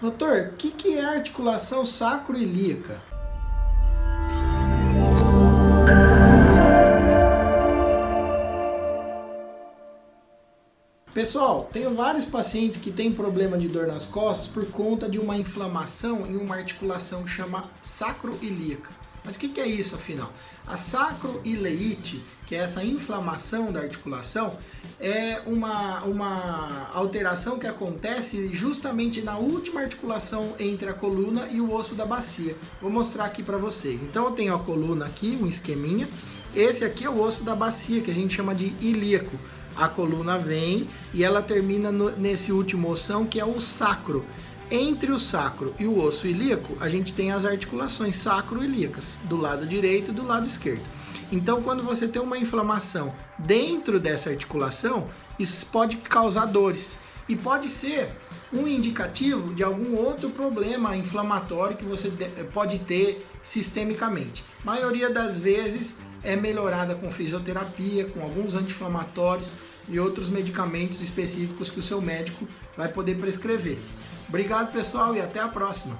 Doutor, o que, que é articulação sacroilíaca? Pessoal, tenho vários pacientes que têm problema de dor nas costas por conta de uma inflamação em uma articulação que chama sacroilíaca. Mas o que é isso afinal? A sacroileite, que é essa inflamação da articulação, é uma, uma alteração que acontece justamente na última articulação entre a coluna e o osso da bacia. Vou mostrar aqui para vocês. Então eu tenho a coluna aqui, um esqueminha. Esse aqui é o osso da bacia, que a gente chama de ilíaco a coluna vem e ela termina no, nesse último ossão que é o sacro. Entre o sacro e o osso ilíaco, a gente tem as articulações sacro-ilíacas, do lado direito e do lado esquerdo. Então, quando você tem uma inflamação dentro dessa articulação, isso pode causar dores e pode ser um indicativo de algum outro problema inflamatório que você pode ter sistemicamente. A maioria das vezes é melhorada com fisioterapia, com alguns anti-inflamatórios e outros medicamentos específicos que o seu médico vai poder prescrever. Obrigado, pessoal, e até a próxima.